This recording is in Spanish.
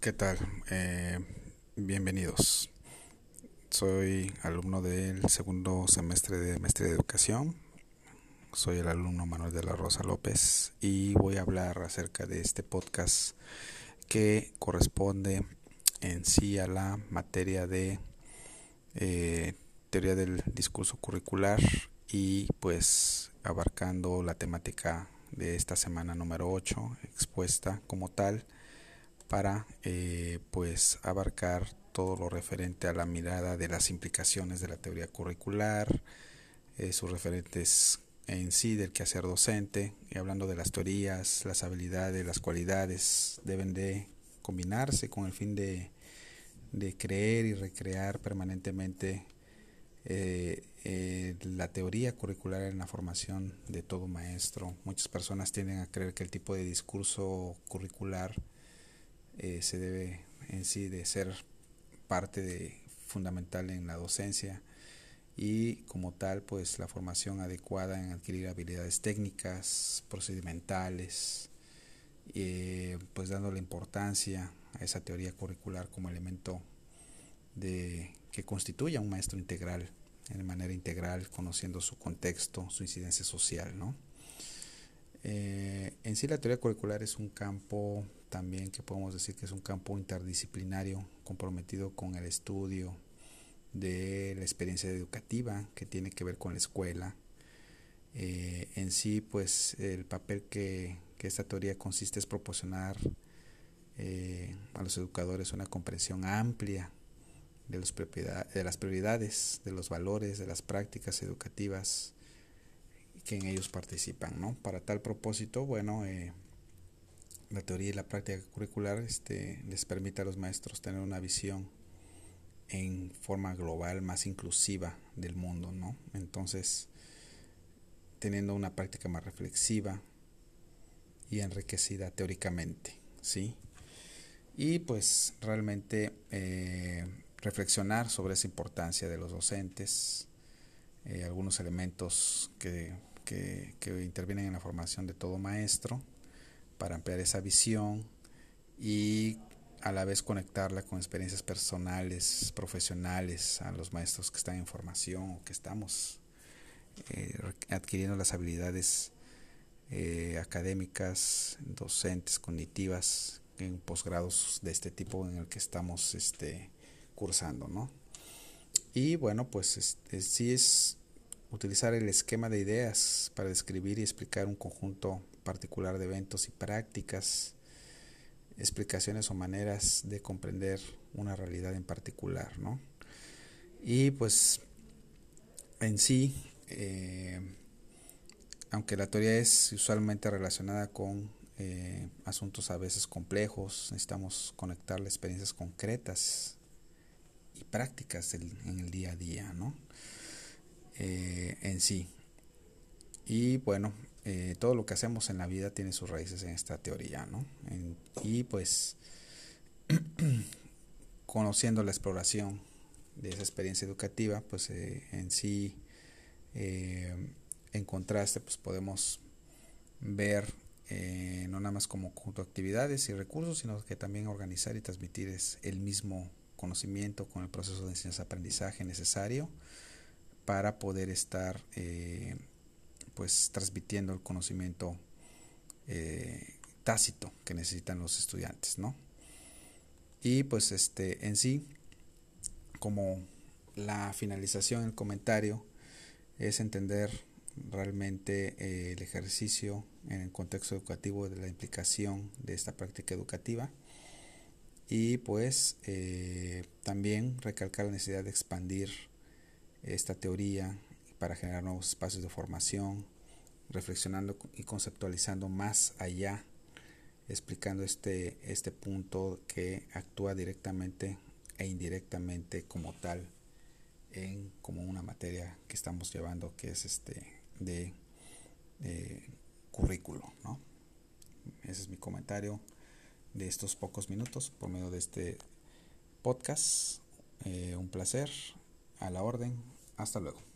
¿Qué tal? Eh, bienvenidos. Soy alumno del segundo semestre de Maestría de Educación. Soy el alumno Manuel de la Rosa López y voy a hablar acerca de este podcast que corresponde en sí a la materia de eh, teoría del discurso curricular y pues abarcando la temática de esta semana número 8 expuesta como tal para eh, pues abarcar todo lo referente a la mirada de las implicaciones de la teoría curricular, eh, sus referentes en sí del quehacer docente, y hablando de las teorías, las habilidades, las cualidades deben de combinarse con el fin de, de creer y recrear permanentemente eh, la teoría curricular en la formación de todo maestro. Muchas personas tienden a creer que el tipo de discurso curricular eh, se debe en sí de ser parte fundamental en la docencia y como tal pues la formación adecuada en adquirir habilidades técnicas, procedimentales, eh, pues dándole importancia a esa teoría curricular como elemento de que constituya un maestro integral, de manera integral, conociendo su contexto, su incidencia social, ¿no? Eh, en sí la teoría curricular es un campo también que podemos decir que es un campo interdisciplinario comprometido con el estudio de la experiencia educativa que tiene que ver con la escuela. Eh, en sí, pues el papel que, esta teoría consiste es proporcionar eh, a los educadores una comprensión amplia de, los de las prioridades, de los valores, de las prácticas educativas que en ellos participan, ¿no? Para tal propósito, bueno, eh, la teoría y la práctica curricular este, les permite a los maestros tener una visión en forma global más inclusiva del mundo, ¿no? Entonces, teniendo una práctica más reflexiva y enriquecida teóricamente, ¿sí? Y pues realmente eh, reflexionar sobre esa importancia de los docentes, eh, algunos elementos que que, intervienen en la formación de todo maestro para ampliar esa visión y a la vez conectarla con experiencias personales, profesionales, a los maestros que están en formación o que estamos eh, adquiriendo las habilidades eh, académicas, docentes, cognitivas, en posgrados de este tipo en el que estamos este, cursando, ¿no? Y bueno, pues este, sí es utilizar el esquema de ideas para describir y explicar un conjunto particular de eventos y prácticas, explicaciones o maneras de comprender una realidad en particular, ¿no? Y pues en sí, eh, aunque la teoría es usualmente relacionada con eh, asuntos a veces complejos, necesitamos conectar las experiencias concretas y prácticas en el día a día, ¿no? Eh, en sí. Y bueno, eh, todo lo que hacemos en la vida tiene sus raíces en esta teoría, ¿no? y pues conociendo la exploración de esa experiencia educativa, pues eh, en sí, en contraste, pues podemos ver no nada más como conjunto de actividades y recursos, sino que también organizar y transmitir es el mismo conocimiento con el proceso de enseñanza-aprendizaje necesario para poder estar eh, pues transmitiendo el conocimiento eh, tácito que necesitan los estudiantes, ¿no? Y pues este en sí, como la finalización, el comentario, es entender realmente eh, el ejercicio en el contexto educativo de la implicación de esta práctica educativa y pues también recalcar la necesidad de expandir esta teoría para generar nuevos espacios de formación, reflexionando y conceptualizando más allá, explicando este, este punto que actúa directamente e indirectamente como tal en como una materia que estamos llevando que es este de, currículo, ¿no? Ese es mi comentario de estos pocos minutos por medio de este podcast. Eh, un placer, a la orden. Hasta luego.